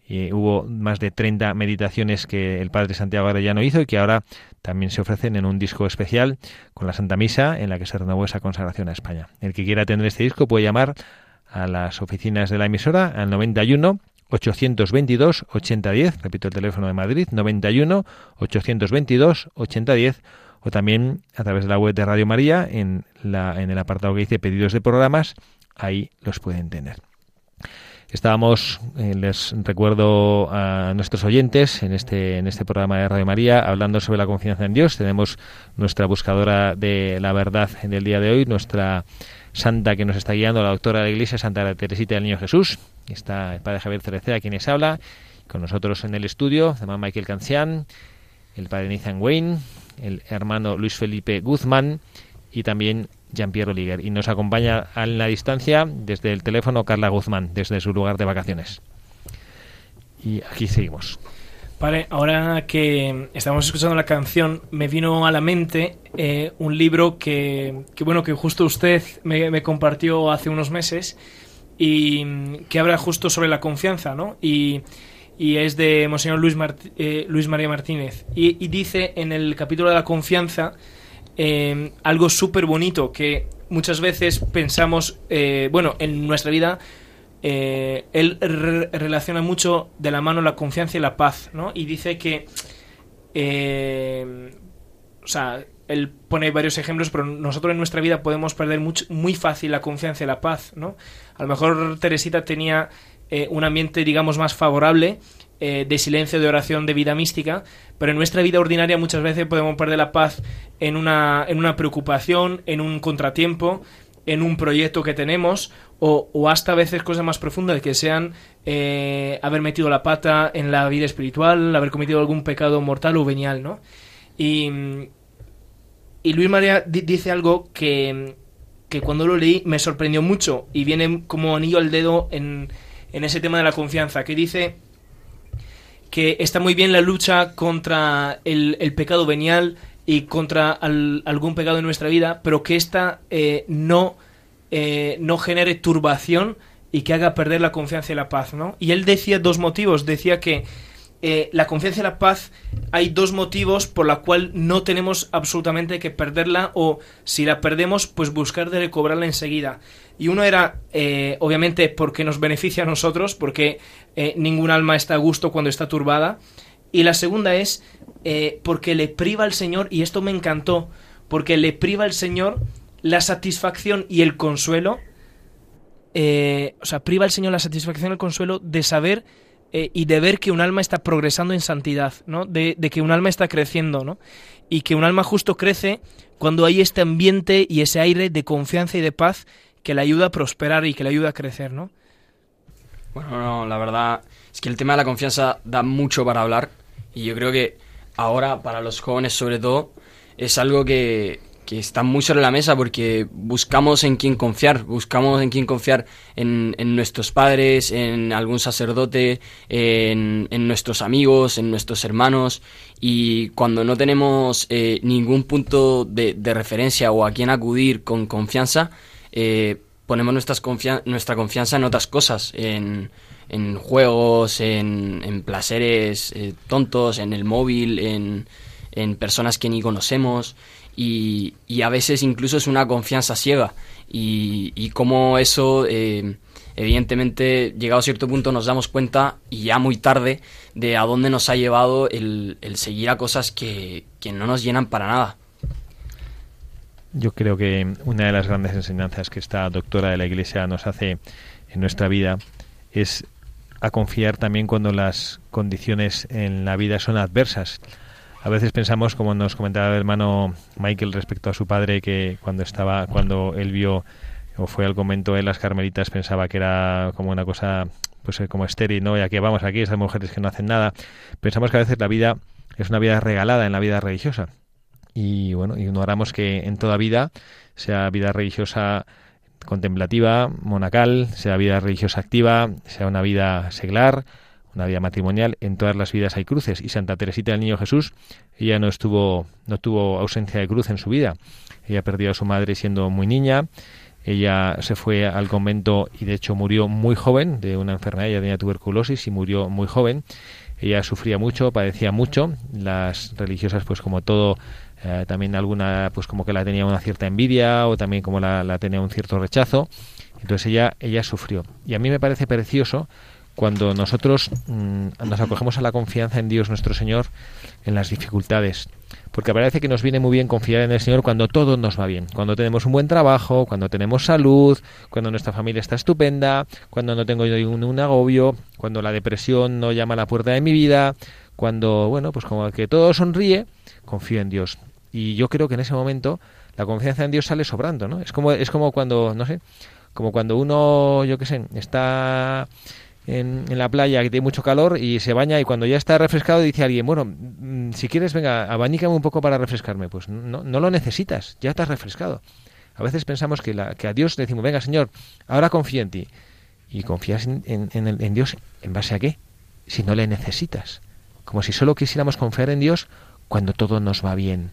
y hubo más de 30 meditaciones que el Padre Santiago Arellano hizo y que ahora también se ofrecen en un disco especial con la Santa Misa en la que se renovó esa consagración a España. El que quiera tener este disco puede llamar a las oficinas de la emisora al 91 822 8010, repito el teléfono de Madrid, 91 822 8010 o también a través de la web de Radio María en, la, en el apartado que dice pedidos de programas, ahí los pueden tener. Estábamos, eh, les recuerdo a nuestros oyentes en este, en este programa de Radio María hablando sobre la confianza en Dios. Tenemos nuestra buscadora de la verdad en el día de hoy, nuestra santa que nos está guiando, la doctora de la Iglesia, Santa Teresita del Niño Jesús. Está el padre Javier Cereceda, quien les habla. Con nosotros en el estudio, hermano Michael Cancian, el padre Nathan Wayne, el hermano Luis Felipe Guzmán y también Jean-Pierre Oliger. Y nos acompaña a la distancia desde el teléfono Carla Guzmán, desde su lugar de vacaciones. Y aquí seguimos. Vale, ahora que estamos escuchando la canción, me vino a la mente eh, un libro que, que, bueno, que justo usted me, me, compartió hace unos meses y que habla justo sobre la confianza, ¿no? Y, y es de Monseñor Luis, eh, Luis María Martínez. Y, y, dice en el capítulo de la confianza eh, algo súper bonito que muchas veces pensamos, bueno, en nuestra vida eh, él re relaciona mucho de la mano la confianza y la paz, ¿no? Y dice que, eh, o sea, él pone varios ejemplos, pero nosotros en nuestra vida podemos perder muy fácil la confianza y la paz, ¿no? A lo mejor Teresita tenía eh, un ambiente, digamos, más favorable de silencio, de oración, de vida mística, pero en nuestra vida ordinaria muchas veces podemos perder la paz en una, en una preocupación, en un contratiempo, en un proyecto que tenemos o, hasta a veces cosas más profundas que sean eh, haber metido la pata en la vida espiritual, haber cometido algún pecado mortal o venial, ¿no? Y, Luis María dice algo que, que, cuando lo leí me sorprendió mucho y viene como anillo al dedo en, en ese tema de la confianza, que dice que está muy bien la lucha contra el, el pecado venial, y contra al, algún pecado en nuestra vida, pero que ésta eh, no, eh, no genere turbación y que haga perder la confianza y la paz, ¿no? Y él decía dos motivos, decía que eh, la confianza y la paz hay dos motivos por la cual no tenemos absolutamente que perderla o si la perdemos pues buscar de recobrarla enseguida. Y uno era eh, obviamente porque nos beneficia a nosotros porque ningún alma está a gusto cuando está turbada. Y la segunda es porque le priva al Señor, y esto me encantó, porque le priva al Señor la satisfacción y el consuelo, eh, o sea, priva al Señor la satisfacción y el consuelo de saber eh, y de ver que un alma está progresando en santidad, ¿no? De, de, que un alma está creciendo, ¿no? Y que un alma justo crece cuando hay este ambiente y ese aire de confianza y de paz que le ayuda a prosperar y que le ayuda a crecer, ¿no? Bueno, no, la verdad es que el tema de la confianza da mucho para hablar y yo creo que ahora para los jóvenes sobre todo es algo que, que está muy sobre la mesa porque buscamos en quién confiar, buscamos en quién confiar en, nuestros padres, en algún sacerdote, en, nuestros amigos, en nuestros hermanos. Y cuando no tenemos eh, ningún punto de, de, referencia o a quién acudir con confianza, eh, ponemos nuestras confian nuestra confianza en otras cosas, en en juegos, en, en placeres eh, tontos, en el móvil, en, en, personas que ni conocemos y, y, a veces incluso es una confianza ciega y, y como eso eh, evidentemente llegado a cierto punto nos damos cuenta y ya muy tarde de a dónde nos ha llevado el, el seguir a cosas que, que no nos llenan para nada. Yo creo que una de las grandes enseñanzas que esta doctora de la Iglesia nos hace en nuestra vida es a confiar también cuando las condiciones en la vida son adversas. A veces pensamos, como nos comentaba el hermano Michael respecto a su padre, que cuando estaba, cuando él vio o fue al convento de las Carmelitas, pensaba que era como una cosa, pues eh, como estéril, ¿no? Ya que vamos aquí, esas mujeres que no hacen nada. Pensamos que a veces la vida es una vida regalada en la vida religiosa. Y bueno, ignoramos que en toda vida, sea vida religiosa contemplativa, monacal, sea vida religiosa activa, sea una vida seglar, una vida matrimonial, en todas las vidas hay cruces. Y Santa Teresita del Niño Jesús, ella no estuvo, no tuvo ausencia de cruz en su vida. Ella perdió a su madre siendo muy niña. Ella se fue al convento y de hecho murió muy joven de una enfermedad, ella tenía tuberculosis y murió muy joven. Ella sufría mucho, padecía mucho. Las religiosas, pues como todo, eh, también alguna pues como que la tenía una cierta envidia o también como la, la, tenía un cierto rechazo entonces ella ella sufrió y a mí me parece precioso cuando nosotros mmm, nos acogemos a la confianza en Dios nuestro Señor en las dificultades Porque parece que nos viene muy bien confiar en el Señor cuando todo nos va bien, cuando tenemos un buen trabajo, cuando tenemos salud, cuando nuestra familia está estupenda, cuando no tengo yo un, un agobio, cuando la depresión no llama a la puerta de mi vida, cuando, bueno, pues como que todo sonríe, confío en Dios. Y yo creo que en ese momento la confianza en Dios sale sobrando, ¿no? Es como, es como cuando, no sé, como cuando uno, yo qué sé, está en, la playa que tiene mucho calor y se baña y cuando ya está refrescado dice alguien, bueno, mm, si quieres, venga, abanícame un poco para refrescarme. Pues no, no lo necesitas, ya estás refrescado. A veces pensamos que, la, que a Dios decimos, venga, Señor, ahora confío en ti. Y confías en, en, en el- en Dios, ¿en base a qué? Si no le necesitas. Como si solo quisiéramos confiar en Dios cuando todo nos va bien.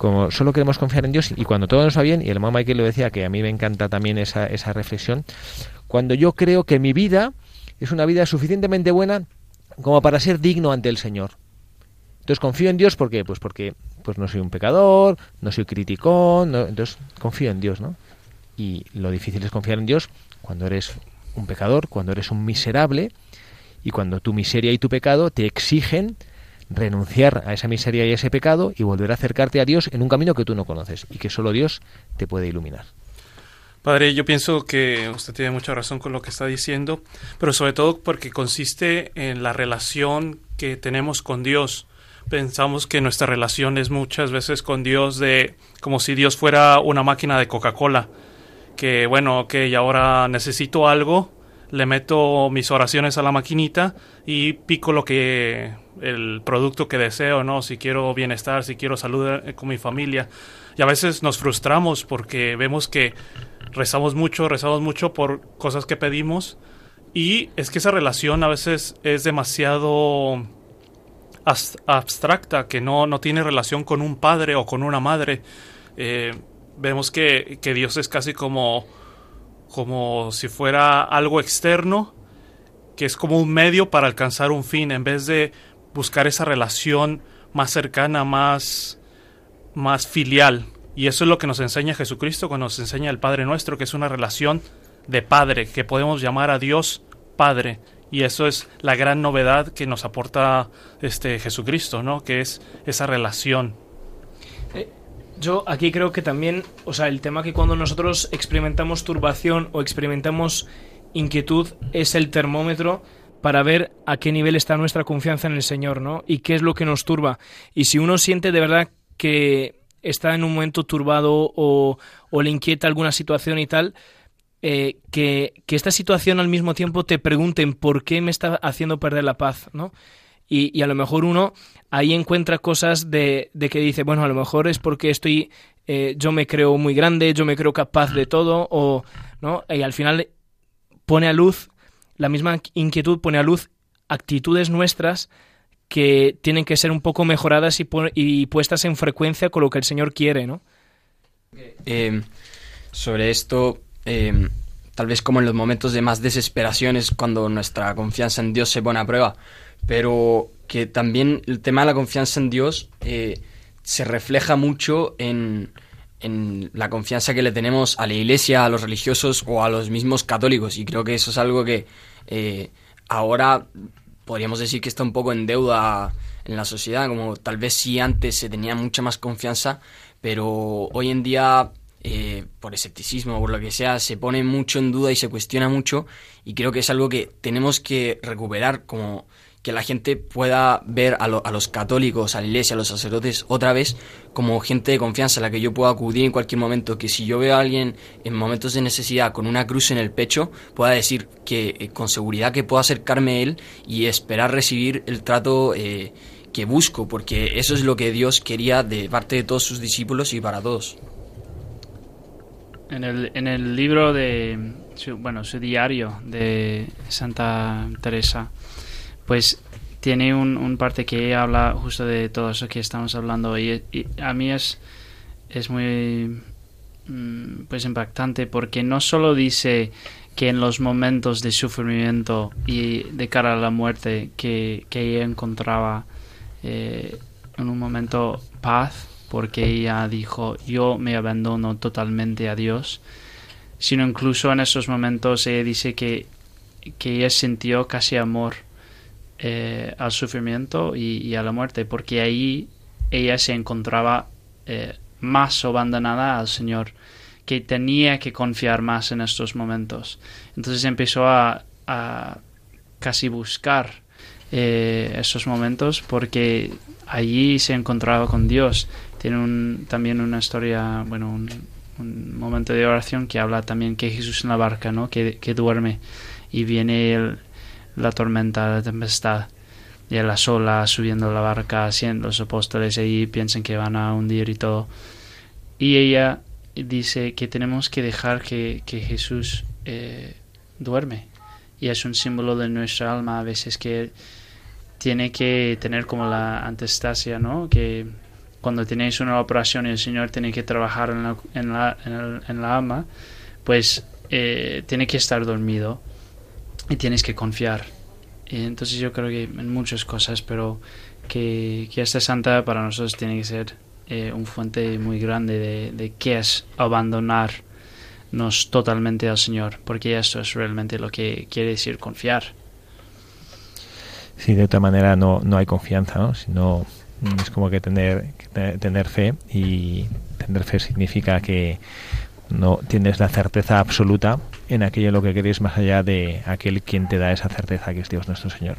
Como solo queremos confiar en Dios y cuando todo nos va bien, y el hermano Michael lo decía, que a mí me encanta también esa, esa reflexión, cuando yo creo que mi vida es una vida suficientemente buena como para ser digno ante el Señor. Entonces confío en Dios ¿por qué? Pues porque pues no soy un pecador, no soy criticón, no- entonces confío en Dios, ¿no? Y lo difícil es confiar en Dios cuando eres un pecador, cuando eres un miserable y cuando tu miseria y tu pecado te exigen renunciar a esa miseria y ese pecado y volver a acercarte a Dios en un camino que tú no conoces y que solo Dios te puede iluminar. Padre, yo pienso que usted tiene mucha razón con lo que está diciendo, pero sobre todo porque consiste en la relación que tenemos con Dios. Pensamos que nuestra relación es muchas veces con Dios de como si Dios fuera una máquina de Coca-Cola, que bueno, que y ahora necesito algo, le meto mis oraciones a la maquinita y pico lo que el producto que deseo, ¿no? Si quiero bienestar, si quiero salud eh, con mi familia. Y a veces nos frustramos porque vemos que rezamos mucho, rezamos mucho por cosas que pedimos y es que esa relación a veces es demasiado as- abstracta, que no, no tiene relación con un padre o con una madre. Eh, vemos que, que Dios es casi como, como si fuera algo externo, que es como un medio para alcanzar un fin, en vez de buscar esa relación más cercana, más, más filial. Y eso es lo que nos enseña Jesucristo cuando nos enseña el Padre nuestro, que es una relación de Padre, que podemos llamar a Dios Padre. Y eso es la gran novedad que nos aporta este Jesucristo, ¿no? Que es esa relación. Yo aquí creo que también, o sea, el tema que cuando nosotros experimentamos turbación o experimentamos inquietud es el termómetro para ver a qué nivel está nuestra confianza en el Señor, ¿no? Y qué es lo que nos turba. Y si uno siente de verdad que está en un momento turbado o, le inquieta alguna situación y tal, eh, que, que esta situación al mismo tiempo te pregunten por qué me está haciendo perder la paz, ¿no? Y, y a lo mejor uno ahí encuentra cosas de, de que dice, bueno, a lo mejor es porque estoy, eh, yo me creo muy grande, yo me creo capaz de todo, o, ¿no? Y al final pone a luz, la misma inquietud pone a luz actitudes nuestras que tienen que ser un poco mejoradas y, pu- puestas en frecuencia con lo que el Señor quiere, ¿no? Eh, sobre esto, eh, tal vez como en los momentos de más desesperación es cuando nuestra confianza en Dios se pone a prueba, pero que también el tema de la confianza en Dios eh, se refleja mucho en, en la confianza que le tenemos a la iglesia, a los religiosos o a los mismos católicos, y creo que eso es algo que eh, ahora podríamos decir que está un poco en deuda en la sociedad, como tal vez sí antes se tenía mucha más confianza, pero hoy en día, eh, por escepticismo o por lo que sea, se pone mucho en duda y se cuestiona mucho, y creo que es algo que tenemos que recuperar, como que la gente pueda ver a, a los católicos, a la iglesia, a los sacerdotes otra vez como gente de confianza a la que yo pueda acudir en cualquier momento, que si yo veo a alguien en momentos de necesidad con una cruz en el pecho, pueda decir que eh, con seguridad que puedo acercarme a él y esperar recibir el trato eh, que busco, porque eso es lo que Dios quería de parte de todos sus discípulos y para todos. En el, en el libro de, bueno, su diario de Santa Teresa, pues tiene un, parte que habla justo de todo eso que estamos hablando y, y a mí es, es muy mm, pues impactante porque no solo dice que en los momentos de sufrimiento y de cara a la muerte que, que ella encontraba eh, en un momento paz porque ella dijo yo me abandono totalmente a Dios sino incluso en esos momentos ella dice que, que ella sintió casi amor eh, al sufrimiento y, a la muerte porque ahí ella se encontraba eh, más abandonada al Señor, que tenía que confiar más en estos momentos. Entonces empezó a, casi buscar eh, esos momentos porque allí se encontraba con Dios. Tiene un- también una historia, bueno, un, un momento de oración que habla también que Jesús en la barca, ¿no? Que, que duerme y viene el- la tormenta, la tempestad y la sola subiendo la barca, haciendo los apóstoles ahí piensan que van a hundir y todo. Y ella dice que tenemos que dejar que, que Jesús eh, duerme. Y es un símbolo de nuestra alma a veces que tiene que tener como la antestasia, ¿no? Que cuando tenéis una operación y el Señor tiene que trabajar en la, en la, en en la alma, pues eh, tiene que estar dormido y tienes que confiar. Y entonces yo creo que en muchas cosas, pero que, que esta santa para nosotros tiene que ser eh, un fuente muy grande de, de qué es abandonarnos totalmente al Señor, porque esto es realmente lo que quiere decir confiar. Sí, de otra manera no, no hay confianza, ¿no? Sino es como que tener, que te- tener fe y tener fe significa que no tienes la certeza absoluta en aquello lo que queréis más allá de aquel quien te da esa certeza que es Dios nuestro Señor.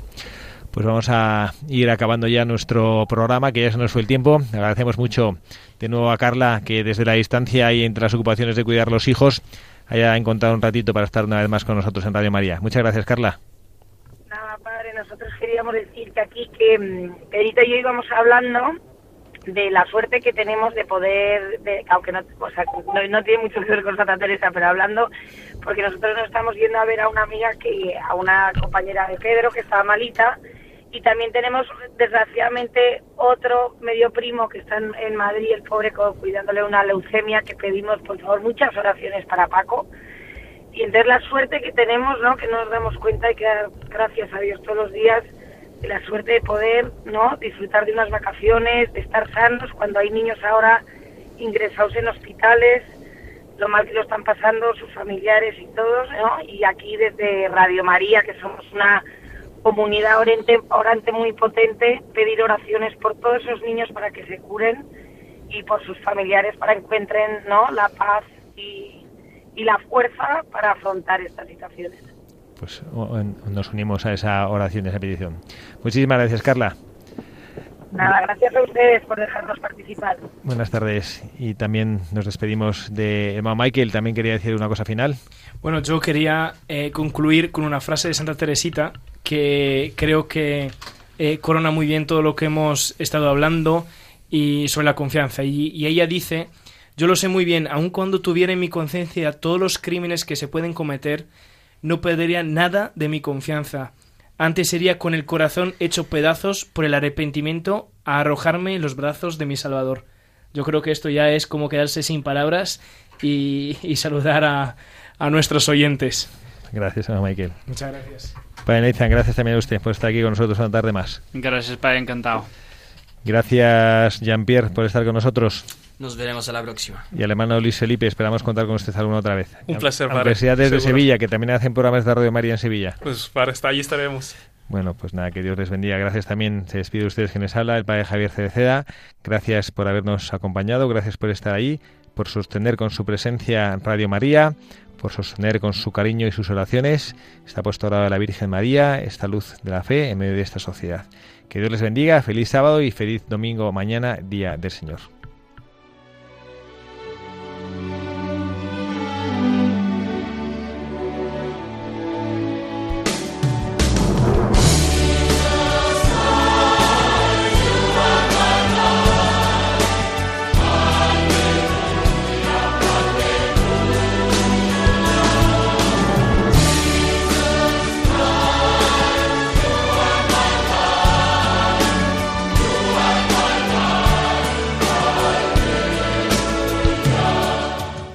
Pues vamos a ir acabando ya nuestro programa, que ya se nos fue el tiempo. Agradecemos mucho de nuevo a Carla, que desde la distancia y entre las ocupaciones de cuidar los hijos haya encontrado un ratito para estar una vez más con nosotros en Radio María. Muchas gracias, Carla. Nada, padre, nosotros queríamos decir que aquí que mm, y yo íbamos hablando de la suerte que tenemos de poder, de, aunque no, o sea, no, tiene mucho que ver con Santa Teresa, pero hablando, porque nosotros nos estamos yendo a ver a una amiga, que a una compañera de Pedro que estaba malita, y también tenemos desgraciadamente otro medio primo que está en, Madrid, el pobre, cuidándole una leucemia, que pedimos por favor muchas oraciones para Paco, y entonces la suerte que tenemos, ¿no? Que no nos damos cuenta y que gracias a Dios todos los días la suerte de poder, ¿no? Disfrutar de unas vacaciones, de estar sanos cuando hay niños ahora ingresados en hospitales, lo mal que lo están pasando sus familiares y todos, ¿no? Y aquí desde Radio María, que somos una comunidad orante, orante muy potente, pedir oraciones por todos esos niños para que se curen y por sus familiares para que encuentren, ¿no? La paz y, y la fuerza para afrontar estas situaciones. Pues nos unimos a esa oración, a esa petición. Muchísimas gracias, Carla. Nada, gracias a ustedes por dejarnos participar. Buenas tardes. Y también nos despedimos de Emma Michael. También quería decir una cosa final. Bueno, yo quería eh, concluir con una frase de Santa Teresita que creo que eh, corona muy bien todo lo que hemos estado hablando y sobre la confianza. Y, y ella dice, yo lo sé muy bien, aun cuando tuviera en mi conciencia todos los crímenes que se pueden cometer, no perdería nada de mi confianza. Antes sería con el corazón hecho pedazos por el arrepentimiento a arrojarme en los brazos de mi Salvador. Yo creo que esto ya es como quedarse sin palabras y, y saludar a, a nuestros oyentes. Gracias, Michael. Muchas gracias. Padre Nathan, gracias también a usted por estar aquí con nosotros una tarde más. Gracias, Padre, encantado. Gracias, Jean-Pierre, por estar con nosotros. Nos veremos a la próxima. Y al hermano Luis Felipe, esperamos contar con usted alguna otra vez. Un placer, Aunque sea desde Seguro. Sevilla, que también hacen programas de Radio María en Sevilla. Pues para estar allí estaremos. Bueno, pues nada, que Dios les bendiga. Gracias también. Se despide de ustedes quien les habla, el padre Javier Cereceda. Gracias por habernos acompañado, gracias por estar ahí, por sostener con su presencia Radio María, por sostener con su cariño y sus oraciones esta apostolado de la Virgen María, esta luz de la fe en medio de esta sociedad. Que Dios les bendiga, feliz sábado y feliz domingo mañana, Día del Señor.